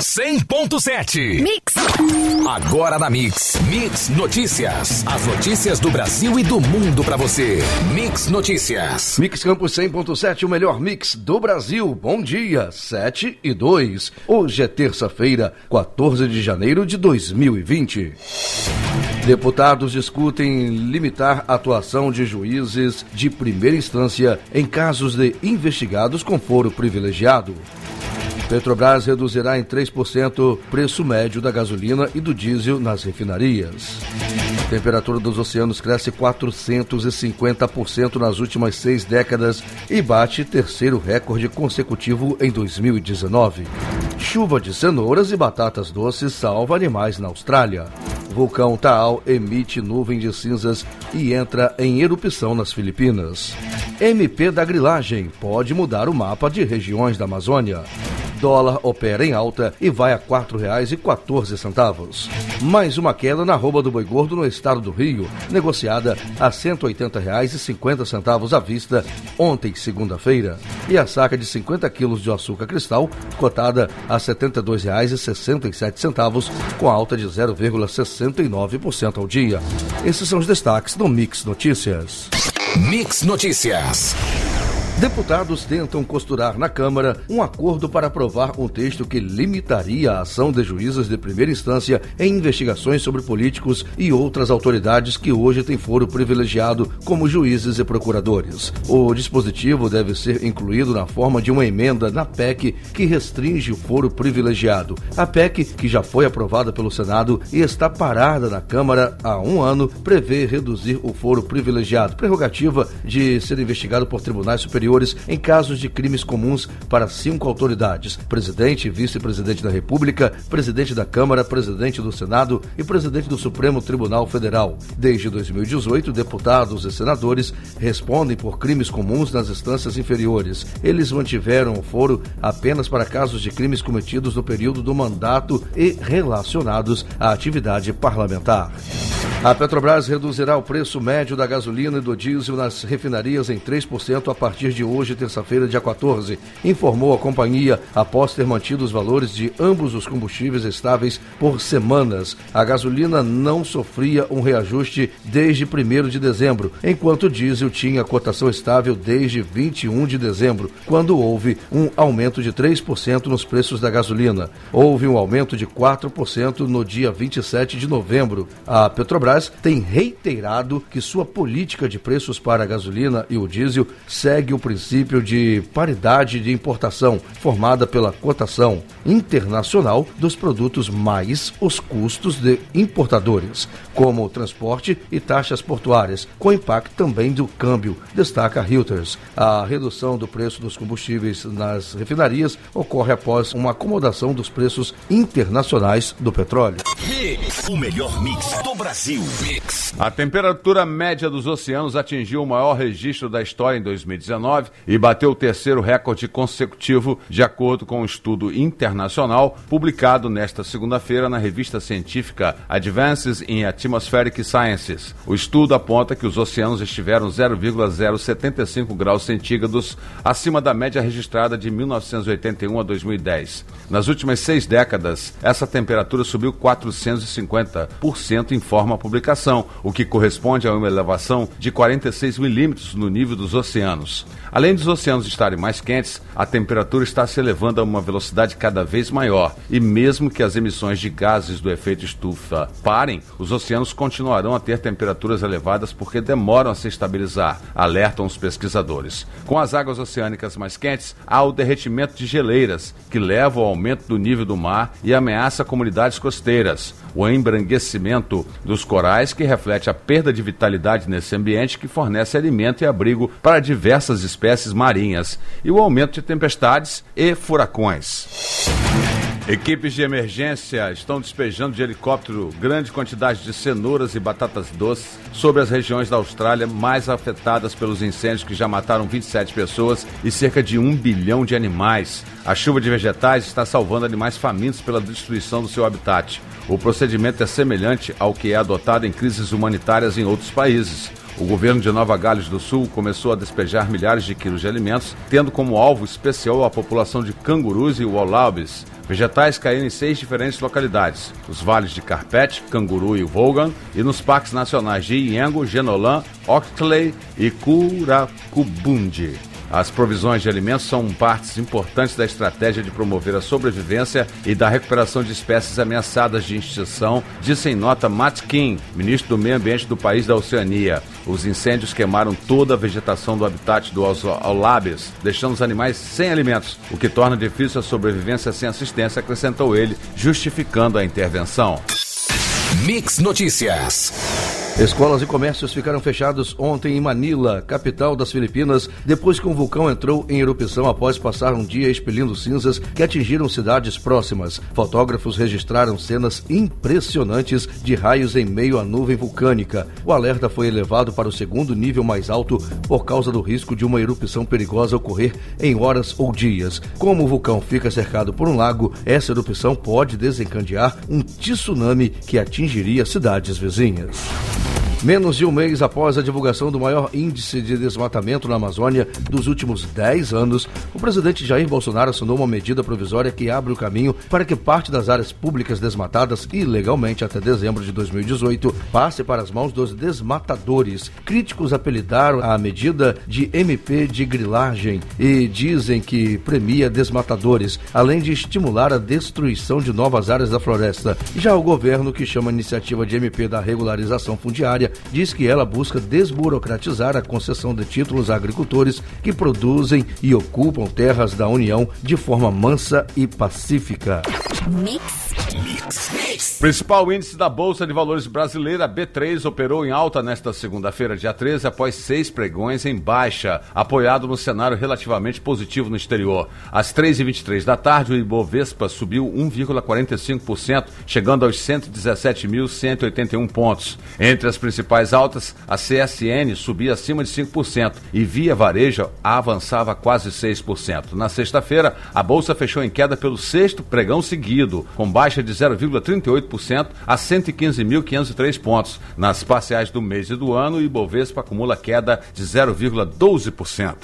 100.7. Mix. Agora na Mix. Mix Notícias. As notícias do Brasil e do mundo para você. Mix Notícias. Mix Campos 100.7, o melhor mix do Brasil. Bom dia, 7 e 2. Hoje é terça-feira, 14 de janeiro de 2020. Deputados discutem limitar a atuação de juízes de primeira instância em casos de investigados com foro privilegiado. Petrobras reduzirá em 3% o preço médio da gasolina e do diesel nas refinarias. A temperatura dos oceanos cresce 450% nas últimas seis décadas e bate terceiro recorde consecutivo em 2019. Chuva de cenouras e batatas doces salva animais na Austrália. Vulcão Taal emite nuvem de cinzas e entra em erupção nas Filipinas. MP da grilagem pode mudar o mapa de regiões da Amazônia. Dólar opera em alta e vai a R$ 4,14. Mais uma queda na rouba do boi gordo no estado do Rio, negociada a R$ 180,50 à vista ontem, segunda-feira. E a saca de 50 quilos de açúcar cristal, cotada a R$ 72,67, com alta de 0,69% ao dia. Esses são os destaques do Mix Notícias. Mix Notícias. Deputados tentam costurar na Câmara um acordo para aprovar um texto que limitaria a ação de juízes de primeira instância em investigações sobre políticos e outras autoridades que hoje têm foro privilegiado, como juízes e procuradores. O dispositivo deve ser incluído na forma de uma emenda na PEC que restringe o foro privilegiado. A PEC, que já foi aprovada pelo Senado e está parada na Câmara há um ano, prevê reduzir o foro privilegiado, prerrogativa de ser investigado por tribunais superiores em casos de crimes comuns para cinco autoridades: presidente, vice-presidente da República, presidente da Câmara, presidente do Senado e presidente do Supremo Tribunal Federal. Desde 2018, deputados e senadores respondem por crimes comuns nas instâncias inferiores. Eles mantiveram o foro apenas para casos de crimes cometidos no período do mandato e relacionados à atividade parlamentar. A Petrobras reduzirá o preço médio da gasolina e do diesel nas refinarias em 3% a partir de hoje, terça-feira, dia 14, informou a companhia após ter mantido os valores de ambos os combustíveis estáveis por semanas. A gasolina não sofria um reajuste desde 1 de dezembro, enquanto o diesel tinha cotação estável desde 21 de dezembro, quando houve um aumento de 3% nos preços da gasolina. Houve um aumento de 4% no dia 27 de novembro. A Petrobras tem reiterado que sua política de preços para a gasolina e o diesel segue o princípio de paridade de importação, formada pela cotação internacional dos produtos mais os custos de importadores, como o transporte e taxas portuárias, com impacto também do câmbio, destaca Reuters. A redução do preço dos combustíveis nas refinarias ocorre após uma acomodação dos preços internacionais do petróleo. o melhor mix do Brasil. Mix. A temperatura média dos oceanos atingiu o maior registro da história em 2019 e bateu o terceiro recorde consecutivo, de acordo com um estudo internacional publicado nesta segunda-feira na revista científica Advances in Atmospheric Sciences. O estudo aponta que os oceanos estiveram 0,075 graus centígrados acima da média registrada de 1981 a 2010. Nas últimas seis décadas, essa temperatura subiu 450%, informa a publicação, o que corresponde a uma elevação de 46 milímetros no nível dos oceanos. Além dos oceanos estarem mais quentes, a temperatura está se elevando a uma velocidade cada vez maior, e mesmo que as emissões de gases do efeito estufa parem, os oceanos continuarão a ter temperaturas elevadas porque demoram a se estabilizar, alertam os pesquisadores. Com as águas oceânicas mais quentes, há o derretimento de geleiras, que leva ao aumento do nível do mar e ameaça comunidades costeiras. O embranquecimento dos corais, que reflete a perda de vitalidade nesse ambiente que fornece alimento e abrigo para diversas espécies marinhas, e o aumento de tempestades e furacões. Equipes de emergência estão despejando de helicóptero grande quantidade de cenouras e batatas doces sobre as regiões da Austrália mais afetadas pelos incêndios que já mataram 27 pessoas e cerca de um bilhão de animais. A chuva de vegetais está salvando animais famintos pela destruição do seu habitat. O procedimento é semelhante ao que é adotado em crises humanitárias em outros países. O governo de Nova Gales do Sul começou a despejar milhares de quilos de alimentos, tendo como alvo especial a população de cangurus e wallabies, Vegetais caíram em seis diferentes localidades: os vales de Carpete, Canguru e Volgan, e nos parques nacionais de Iengo, Genolan, Oxley e Curacubundi. As provisões de alimentos são partes importantes da estratégia de promover a sobrevivência e da recuperação de espécies ameaçadas de extinção, disse em nota Matt King, ministro do Meio Ambiente do país da Oceania. Os incêndios queimaram toda a vegetação do habitat do Aulabes, deixando os animais sem alimentos, o que torna difícil a sobrevivência sem assistência, acrescentou ele, justificando a intervenção. Mix Notícias. Escolas e comércios ficaram fechados ontem em Manila, capital das Filipinas, depois que um vulcão entrou em erupção após passar um dia expelindo cinzas que atingiram cidades próximas. Fotógrafos registraram cenas impressionantes de raios em meio à nuvem vulcânica. O alerta foi elevado para o segundo nível mais alto por causa do risco de uma erupção perigosa ocorrer em horas ou dias. Como o vulcão fica cercado por um lago, essa erupção pode desencadear um tsunami que atingiria cidades vizinhas. Menos de um mês após a divulgação do maior índice de desmatamento na Amazônia dos últimos 10 anos, o presidente Jair Bolsonaro assinou uma medida provisória que abre o caminho para que parte das áreas públicas desmatadas ilegalmente até dezembro de 2018 passe para as mãos dos desmatadores. Críticos apelidaram a medida de MP de grilagem e dizem que premia desmatadores, além de estimular a destruição de novas áreas da floresta. Já o governo, que chama a iniciativa de MP da regularização fundiária, diz que ela busca desburocratizar a concessão de títulos a agricultores que produzem e ocupam terras da União de forma mansa e pacífica. Mix. Principal índice da Bolsa de Valores brasileira, B3, operou em alta nesta segunda-feira, dia 13, após seis pregões em baixa, apoiado no cenário relativamente positivo no exterior. Às 3h23 da tarde, o Ibovespa subiu 1,45%, chegando aos 117.181 pontos. Entre as principais altas, a CSN subia acima de 5% e Via Varejo avançava quase 6%. Na sexta-feira, a Bolsa fechou em queda pelo sexto pregão seguido, com baixa de 0,38% a 115.503 pontos. Nas parciais do mês e do ano, o Ibovespa acumula queda de 0,12%.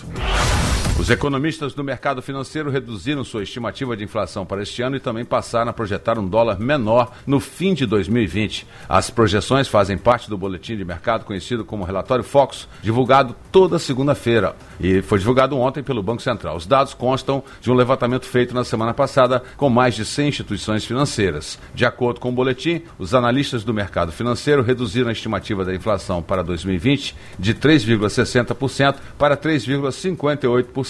Os economistas do mercado financeiro reduziram sua estimativa de inflação para este ano e também passaram a projetar um dólar menor no fim de 2020. As projeções fazem parte do boletim de mercado conhecido como Relatório Fox, divulgado toda segunda-feira e foi divulgado ontem pelo Banco Central. Os dados constam de um levantamento feito na semana passada com mais de 100 instituições financeiras. De acordo com o boletim, os analistas do mercado financeiro reduziram a estimativa da inflação para 2020 de 3,60% para 3,58%.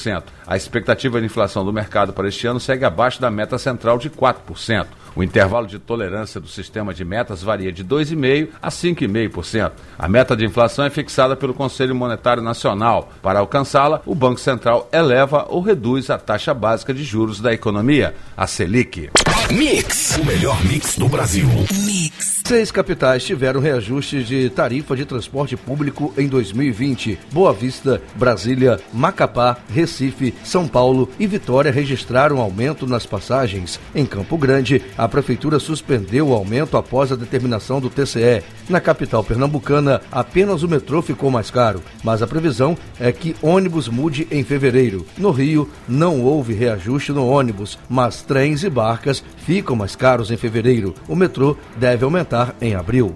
A expectativa de inflação do mercado para este ano segue abaixo da meta central de 4%. O intervalo de tolerância do sistema de metas varia de 2,5% a 5,5%. A meta de inflação é fixada pelo Conselho Monetário Nacional. Para alcançá-la, o Banco Central eleva ou reduz a taxa básica de juros da economia, a Selic. Mix, o melhor mix do Brasil. Mix. Seis capitais tiveram reajuste de tarifa de transporte público em 2020. Boa Vista, Brasília, Macapá, Recife, São Paulo e Vitória registraram aumento nas passagens. Em Campo Grande, a prefeitura suspendeu o aumento após a determinação do TCE. Na capital pernambucana, apenas o metrô ficou mais caro, mas a previsão é que ônibus mude em fevereiro. No Rio, não houve reajuste no ônibus, mas trens e barcas ficam mais caros em fevereiro. O metrô deve aumentar em abril.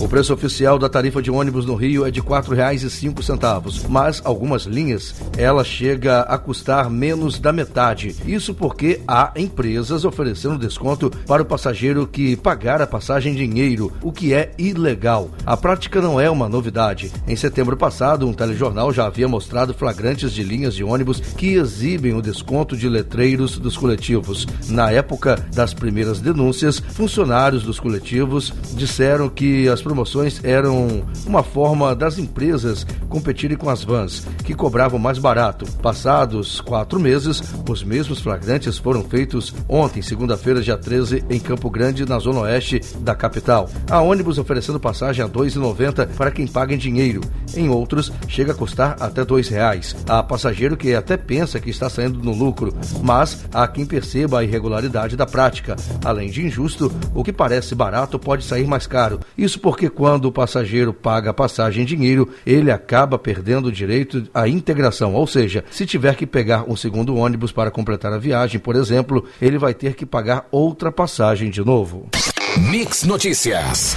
O preço oficial da tarifa de ônibus no Rio é de R$ 4,05, mas algumas linhas ela chega a custar menos da metade. Isso porque há empresas oferecendo desconto para o passageiro que pagar a passagem em dinheiro, o que é ilegal. A prática não é uma novidade. Em setembro passado, um telejornal já havia mostrado flagrantes de linhas de ônibus que exibem o desconto de letreiros dos coletivos. Na época das primeiras denúncias, funcionários dos coletivos disseram que as promoções eram uma forma das empresas competirem com as vans, que cobravam mais barato. Passados quatro meses, os mesmos flagrantes foram feitos ontem, segunda-feira, dia 13, em Campo Grande, na zona oeste da capital. Há ônibus oferecendo passagem a R$ 2,90 para quem paga em dinheiro. Em outros, chega a custar até R$ reais. Há passageiro que até pensa que está saindo no lucro, mas há quem perceba a irregularidade da prática. Além de injusto, o que parece barato pode sair mais caro. Isso porque porque quando o passageiro paga a passagem em dinheiro, ele acaba perdendo o direito à integração, ou seja, se tiver que pegar um segundo ônibus para completar a viagem, por exemplo, ele vai ter que pagar outra passagem de novo. Mix Notícias.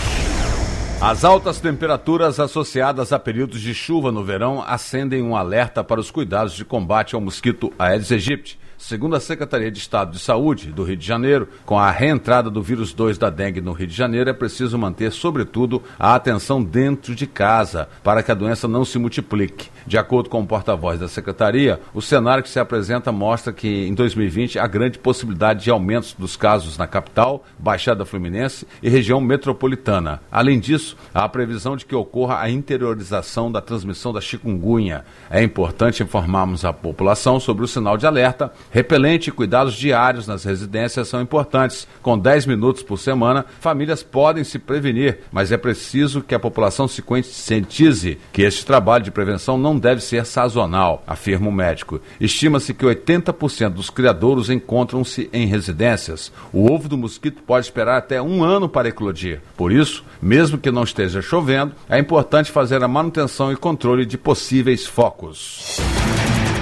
As altas temperaturas associadas a períodos de chuva no verão acendem um alerta para os cuidados de combate ao mosquito Aedes aegypti. Segundo a Secretaria de Estado de Saúde do Rio de Janeiro, com a reentrada do vírus 2 da dengue no Rio de Janeiro, é preciso manter, sobretudo, a atenção dentro de casa para que a doença não se multiplique. De acordo com o porta-voz da Secretaria, o cenário que se apresenta mostra que em 2020 há grande possibilidade de aumentos dos casos na capital, Baixada Fluminense e região metropolitana. Além disso, há a previsão de que ocorra a interiorização da transmissão da chikungunya. É importante informarmos a população sobre o sinal de alerta Repelente e cuidados diários nas residências são importantes. Com 10 minutos por semana, famílias podem se prevenir, mas é preciso que a população se conscientize que este trabalho de prevenção não deve ser sazonal, afirma o médico. Estima-se que 80% dos criadouros encontram-se em residências. O ovo do mosquito pode esperar até um ano para eclodir. Por isso, mesmo que não esteja chovendo, é importante fazer a manutenção e controle de possíveis focos.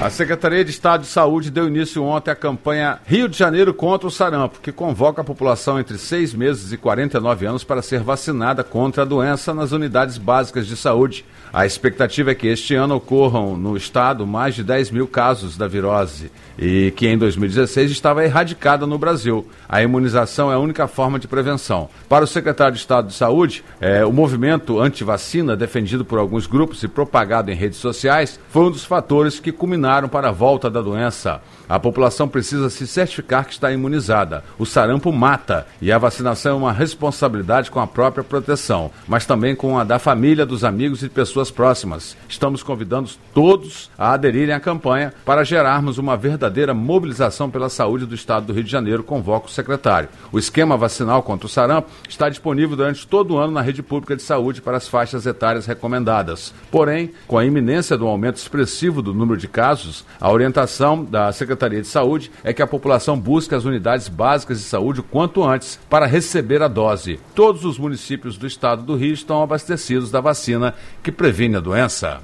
A Secretaria de Estado de Saúde deu início ontem à campanha Rio de Janeiro contra o sarampo, que convoca a população entre 6 meses e 49 anos para ser vacinada contra a doença nas unidades básicas de saúde. A expectativa é que este ano ocorram no estado mais de 10 mil casos da virose e que em 2016 estava erradicada no Brasil. A imunização é a única forma de prevenção. Para o secretário de Estado de Saúde, é, o movimento anti-vacina, defendido por alguns grupos e propagado em redes sociais, foi um dos fatores que culminaram para a volta da doença. A população precisa se certificar que está imunizada. O sarampo mata e a vacinação é uma responsabilidade com a própria proteção, mas também com a da família, dos amigos e pessoas próximas. Estamos convidando todos a aderirem à campanha para gerarmos uma verdadeira mobilização pela saúde do Estado do Rio de Janeiro, convoca o secretário. O esquema vacinal contra o sarampo está disponível durante todo o ano na rede pública de saúde para as faixas etárias recomendadas. Porém, com a iminência do aumento expressivo do número de casos, a orientação da Secretaria Secretaria de Saúde é que a população busque as unidades básicas de saúde o quanto antes para receber a dose. Todos os municípios do estado do Rio estão abastecidos da vacina que previne a doença.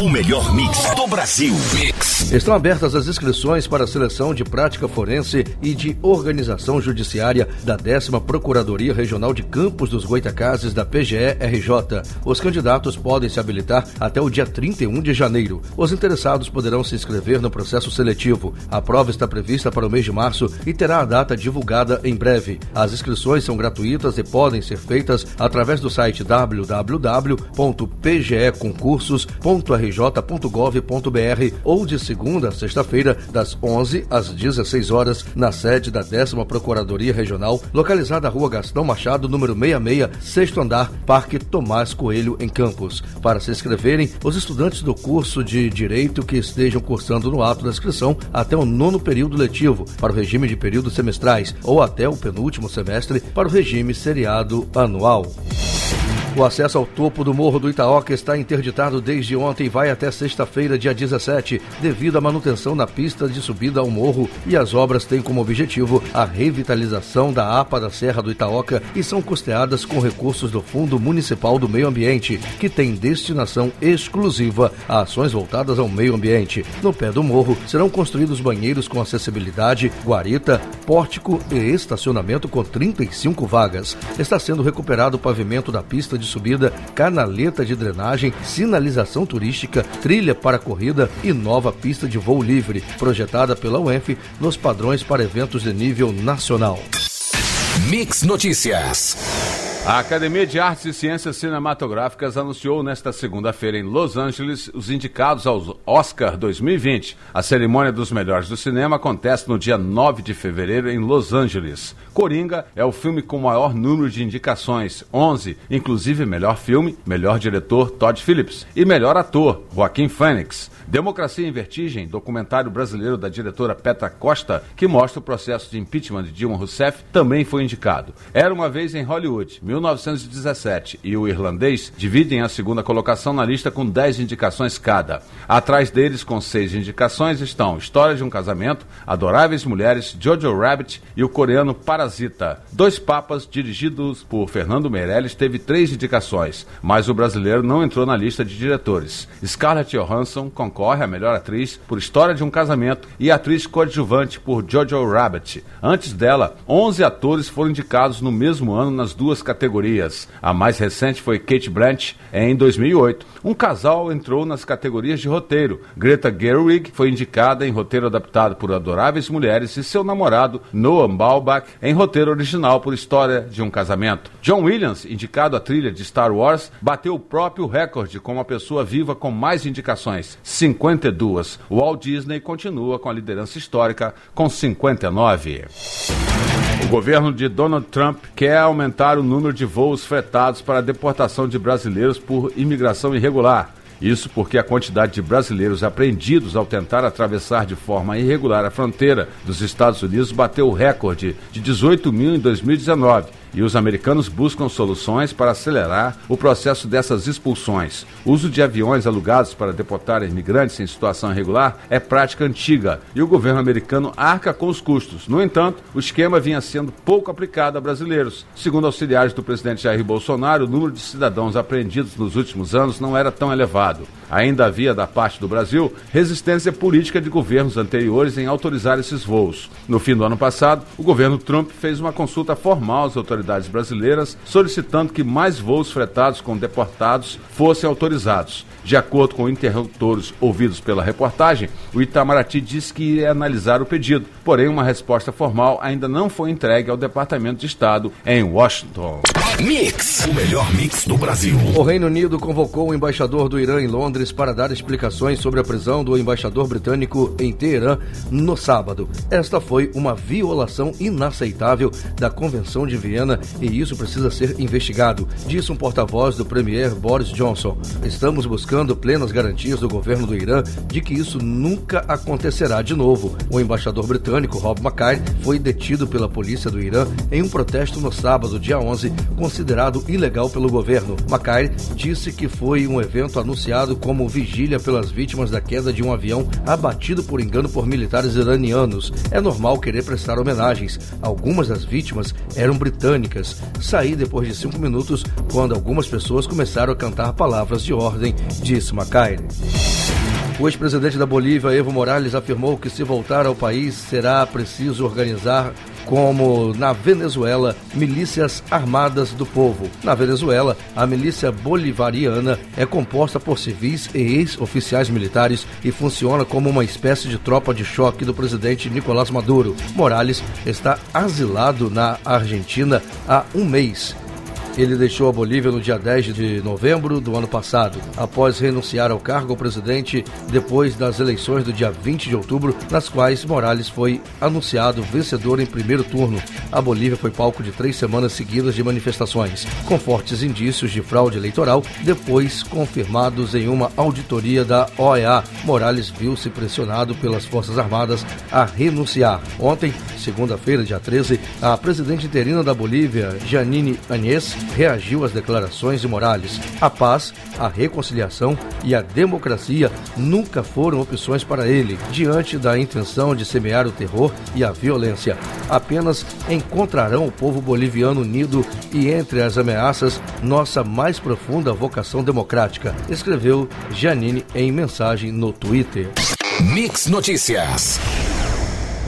O melhor mix do Brasil. Mix. Estão abertas as inscrições para a seleção de prática forense e de organização judiciária da décima Procuradoria Regional de Campos dos Goitacazes da PGE-RJ. Os candidatos podem se habilitar até o dia 31 de janeiro. Os interessados poderão se inscrever no processo seletivo. A prova está prevista para o mês de março e terá a data divulgada em breve. As inscrições são gratuitas e podem ser feitas através do site www.pgeconcursos.rj.gov.br ou de a sexta-feira, das 11 às 16 horas, na sede da décima Procuradoria Regional, localizada na Rua Gastão Machado, número 66, sexto andar, Parque Tomás Coelho, em Campos. Para se inscreverem, os estudantes do curso de Direito que estejam cursando no ato da inscrição até o nono período letivo, para o regime de períodos semestrais, ou até o penúltimo semestre, para o regime seriado anual. O acesso ao topo do Morro do Itaoca está interditado desde ontem e vai até sexta-feira, dia 17, devido à manutenção na pista de subida ao morro e as obras têm como objetivo a revitalização da APA da Serra do Itaoca e são custeadas com recursos do Fundo Municipal do Meio Ambiente, que tem destinação exclusiva a ações voltadas ao meio ambiente. No pé do morro serão construídos banheiros com acessibilidade, guarita, pórtico e estacionamento com 35 vagas. Está sendo recuperado o pavimento da pista de de subida, canaleta de drenagem, sinalização turística, trilha para corrida e nova pista de voo livre, projetada pela UENF nos padrões para eventos de nível nacional. Mix Notícias. A Academia de Artes e Ciências Cinematográficas anunciou nesta segunda-feira em Los Angeles os indicados aos Oscar 2020. A cerimônia dos melhores do cinema acontece no dia 9 de fevereiro em Los Angeles. Coringa é o filme com maior número de indicações, 11, inclusive melhor filme, melhor diretor Todd Phillips e melhor ator Joaquim Phoenix. Democracia em Vertigem, documentário brasileiro da diretora Petra Costa, que mostra o processo de impeachment de Dilma Rousseff, também foi indicado. Era uma vez em Hollywood, 1917, e o irlandês dividem a segunda colocação na lista com 10 indicações cada. Atrás deles, com seis indicações, estão História de um Casamento, Adoráveis Mulheres, Jojo Rabbit e o coreano Parasita. Dois Papas, dirigidos por Fernando Meirelles, teve três indicações, mas o brasileiro não entrou na lista de diretores. Scarlett Johansson concorre à melhor atriz por História de um Casamento e atriz coadjuvante por Jojo Rabbit. Antes dela, 11 atores foram indicados no mesmo ano nas duas categorias. A mais recente foi Kate Blanchett em 2008. Um casal entrou nas categorias de roteiro. Greta Gerwig foi indicada em roteiro adaptado por Adoráveis Mulheres e seu namorado Noah Baumbach em roteiro original por História de um Casamento. John Williams, indicado à trilha de Star Wars, bateu o próprio recorde como a pessoa viva com mais indicações, 52. O Walt Disney continua com a liderança histórica com 59. O governo de Donald Trump quer aumentar o número de voos fretados para a deportação de brasileiros por imigração irregular. Isso porque a quantidade de brasileiros apreendidos ao tentar atravessar de forma irregular a fronteira dos Estados Unidos bateu o recorde de 18 mil em 2019 e os americanos buscam soluções para acelerar o processo dessas expulsões. O uso de aviões alugados para deportar imigrantes em situação irregular é prática antiga e o governo americano arca com os custos. No entanto, o esquema vinha sendo pouco aplicado a brasileiros. Segundo auxiliares do presidente Jair Bolsonaro, o número de cidadãos apreendidos nos últimos anos não era tão elevado. Ainda havia, da parte do Brasil, resistência política de governos anteriores em autorizar esses voos. No fim do ano passado, o governo Trump fez uma consulta formal às autoridades brasileiras, solicitando que mais voos fretados com deportados fossem autorizados. De acordo com interlocutores ouvidos pela reportagem, o Itamaraty disse que iria analisar o pedido, porém uma resposta formal ainda não foi entregue ao Departamento de Estado em Washington. Mix, o melhor mix do Brasil. O Reino Unido convocou o embaixador do Irã em Londres para dar explicações sobre a prisão do embaixador britânico em Teherã no sábado. Esta foi uma violação inaceitável da Convenção de Viena e isso precisa ser investigado, disse um porta-voz do premier Boris Johnson. Estamos buscando buscando plenas garantias do governo do Irã de que isso nunca acontecerá de novo. O embaixador britânico Rob Mackay foi detido pela polícia do Irã em um protesto no sábado, dia 11, considerado ilegal pelo governo. Mackay disse que foi um evento anunciado como vigília pelas vítimas da queda de um avião abatido por engano por militares iranianos. É normal querer prestar homenagens. Algumas das vítimas eram britânicas. Saí depois de cinco minutos quando algumas pessoas começaram a cantar palavras de ordem disse Macaire. O ex-presidente da Bolívia, Evo Morales, afirmou que se voltar ao país será preciso organizar como na Venezuela, milícias armadas do povo. Na Venezuela, a milícia bolivariana é composta por civis e ex-oficiais militares e funciona como uma espécie de tropa de choque do presidente Nicolás Maduro. Morales está asilado na Argentina há um mês ele deixou a Bolívia no dia 10 de novembro do ano passado, após renunciar ao cargo ao presidente depois das eleições do dia 20 de outubro, nas quais Morales foi anunciado vencedor em primeiro turno. A Bolívia foi palco de três semanas seguidas de manifestações, com fortes indícios de fraude eleitoral, depois confirmados em uma auditoria da OEA. Morales viu-se pressionado pelas Forças Armadas a renunciar. Ontem, segunda-feira, dia 13, a presidente interina da Bolívia, Janine Agnès, reagiu às declarações de Morales. A paz, a reconciliação e a democracia nunca foram opções para ele, diante da intenção de semear o terror e a violência. Apenas encontrarão o povo boliviano unido e, entre as ameaças, nossa mais profunda vocação democrática, escreveu Janine em mensagem no Twitter. Mix Notícias.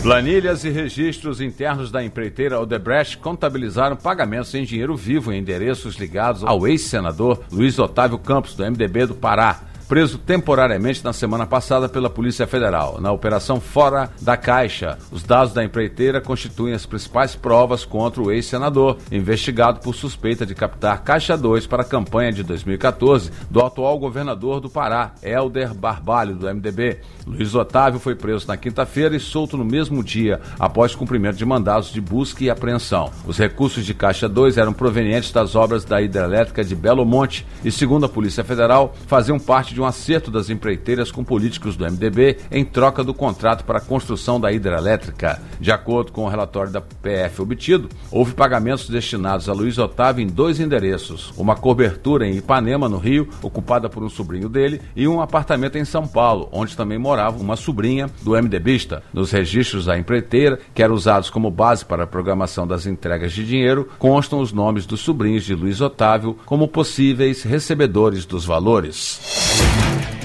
Planilhas e registros internos da empreiteira Odebrecht contabilizaram pagamentos em dinheiro vivo em endereços ligados ao ex-senador Luiz Otávio Campos, do MDB do Pará preso temporariamente na semana passada pela Polícia Federal. Na operação Fora da Caixa, os dados da empreiteira constituem as principais provas contra o ex-senador, investigado por suspeita de captar Caixa 2 para a campanha de 2014 do atual governador do Pará, Helder Barbalho, do MDB. Luiz Otávio foi preso na quinta-feira e solto no mesmo dia, após cumprimento de mandados de busca e apreensão. Os recursos de Caixa 2 eram provenientes das obras da hidrelétrica de Belo Monte e, segundo a Polícia Federal, faziam parte de de um acerto das empreiteiras com políticos do MDB em troca do contrato para a construção da hidrelétrica. De acordo com o relatório da PF obtido, houve pagamentos destinados a Luiz Otávio em dois endereços: uma cobertura em Ipanema, no Rio, ocupada por um sobrinho dele, e um apartamento em São Paulo, onde também morava uma sobrinha do MDBista. Nos registros da empreiteira, que eram usados como base para a programação das entregas de dinheiro, constam os nomes dos sobrinhos de Luiz Otávio como possíveis recebedores dos valores.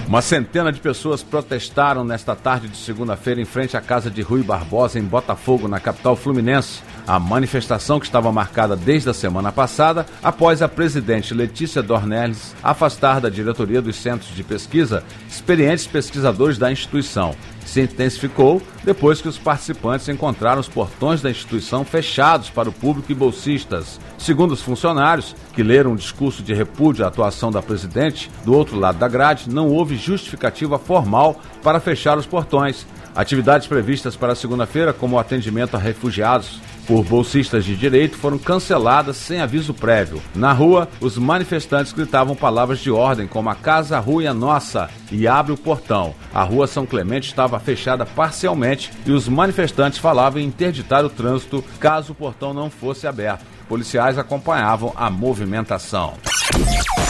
Uma centena de pessoas protestaram nesta tarde de segunda-feira em frente à casa de Rui Barbosa, em Botafogo, na capital fluminense. A manifestação que estava marcada desde a semana passada, após a presidente Letícia Dornelles afastar da diretoria dos centros de pesquisa experientes pesquisadores da instituição se intensificou depois que os participantes encontraram os portões da instituição fechados para o público e bolsistas. Segundo os funcionários, que leram um discurso de repúdio à atuação da presidente, do outro lado da grade não houve justificativa formal para fechar os portões. Atividades previstas para segunda-feira, como o atendimento a refugiados, por bolsistas de direito foram canceladas sem aviso prévio. Na rua, os manifestantes gritavam palavras de ordem como a casa rua é nossa e abre o portão. A rua São Clemente estava fechada parcialmente e os manifestantes falavam em interditar o trânsito caso o portão não fosse aberto. Policiais acompanhavam a movimentação.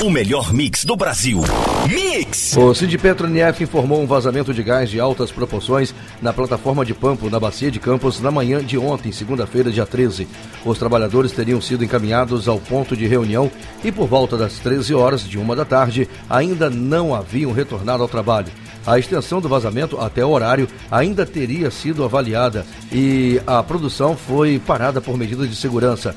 O melhor mix do Brasil. Mix! O Sindipetro NF informou um vazamento de gás de altas proporções na plataforma de Pampo, na Bacia de Campos, na manhã de ontem, segunda-feira, dia 13. Os trabalhadores teriam sido encaminhados ao ponto de reunião e, por volta das 13 horas de uma da tarde, ainda não haviam retornado ao trabalho. A extensão do vazamento até o horário ainda teria sido avaliada e a produção foi parada por medidas de segurança.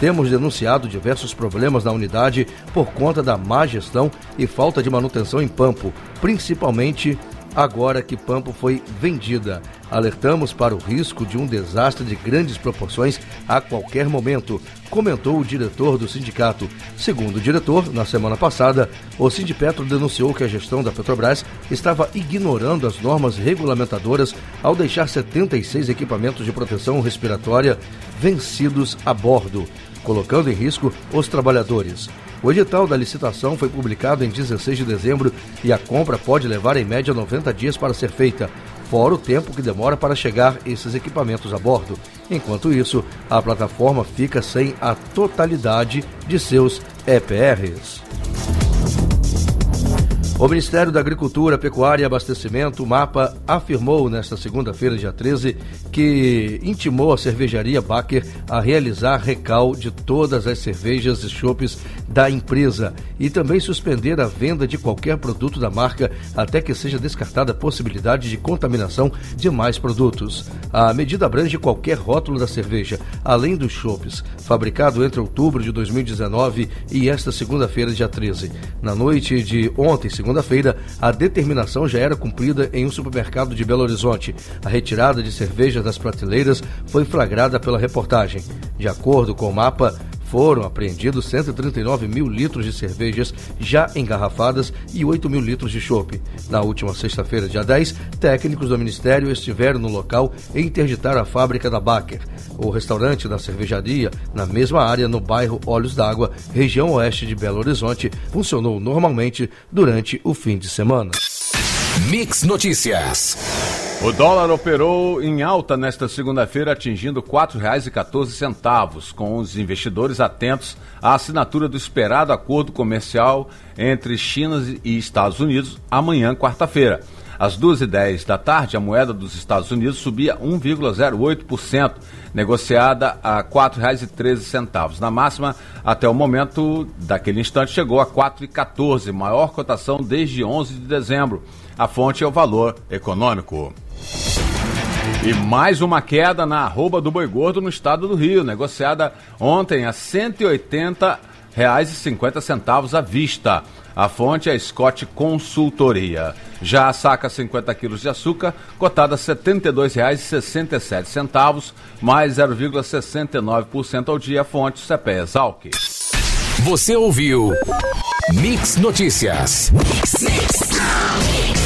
Temos denunciado diversos problemas na unidade por conta da má gestão e falta de manutenção em Pampo, principalmente agora que Pampo foi vendida. Alertamos para o risco de um desastre de grandes proporções a qualquer momento, comentou o diretor do sindicato. Segundo o diretor, na semana passada, o Sindipetro denunciou que a gestão da Petrobras estava ignorando as normas regulamentadoras ao deixar 76 equipamentos de proteção respiratória vencidos a bordo, colocando em risco os trabalhadores. O edital da licitação foi publicado em 16 de dezembro e a compra pode levar em média 90 dias para ser feita, fora o tempo que demora para chegar esses equipamentos a bordo. Enquanto isso, a plataforma fica sem a totalidade de seus EPRs. O Ministério da Agricultura, Pecuária e Abastecimento, MAPA, afirmou nesta segunda-feira, dia 13, que intimou a cervejaria Baker a realizar recal de todas as cervejas e chopes da empresa e também suspender a venda de qualquer produto da marca até que seja descartada a possibilidade de contaminação de mais produtos. A medida abrange qualquer rótulo da cerveja, além dos chopes, fabricado entre outubro de 2019 e esta segunda-feira, dia 13. Na noite de ontem, segunda segunda-feira, a determinação já era cumprida em um supermercado de Belo Horizonte. A retirada de cerveja das prateleiras foi flagrada pela reportagem. De acordo com o mapa, foram apreendidos 139 mil litros de cervejas já engarrafadas e 8 mil litros de chope. Na última sexta-feira, dia 10, técnicos do Ministério estiveram no local e interditaram a fábrica da Baker. O restaurante da cervejaria, na mesma área, no bairro Olhos d'Água, região oeste de Belo Horizonte, funcionou normalmente durante o fim de semana. Mix Notícias. O dólar operou em alta nesta segunda-feira, atingindo R$ 4,14, com os investidores atentos à assinatura do esperado acordo comercial entre China e Estados Unidos amanhã, quarta-feira. Às 2h10 da tarde, a moeda dos Estados Unidos subia 1,08%, negociada a R$ 4,13. Na máxima, até o momento daquele instante, chegou a R$ 4,14, maior cotação desde 11 de dezembro. A fonte é o valor econômico. E mais uma queda na arroba do boi gordo no estado do Rio, negociada ontem a R$ 180,50 à vista. A fonte é Scott Consultoria. Já a saca 50 quilos de açúcar, cotada R$ 72,67, mais 0,69% ao dia, fonte CPE Exalc. Você ouviu Mix Notícias. Mix.